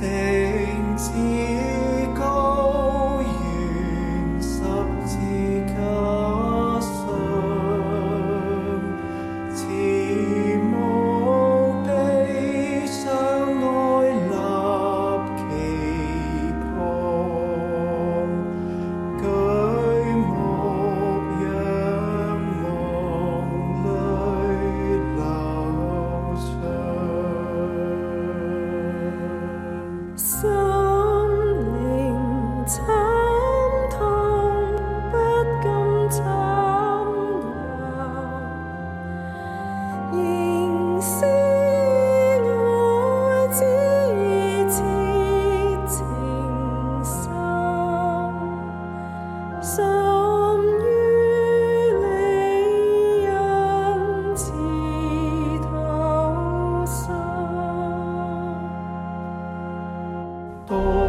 心 Oh.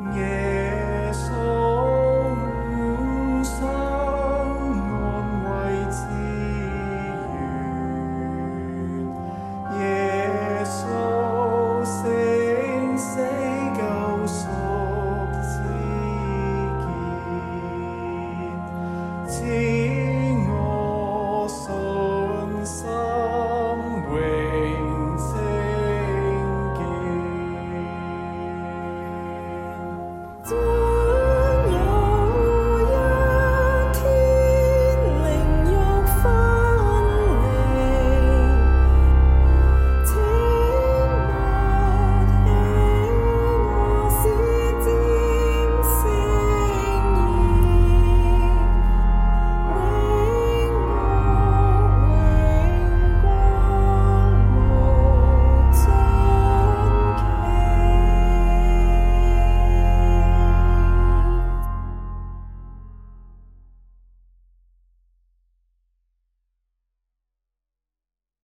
Nie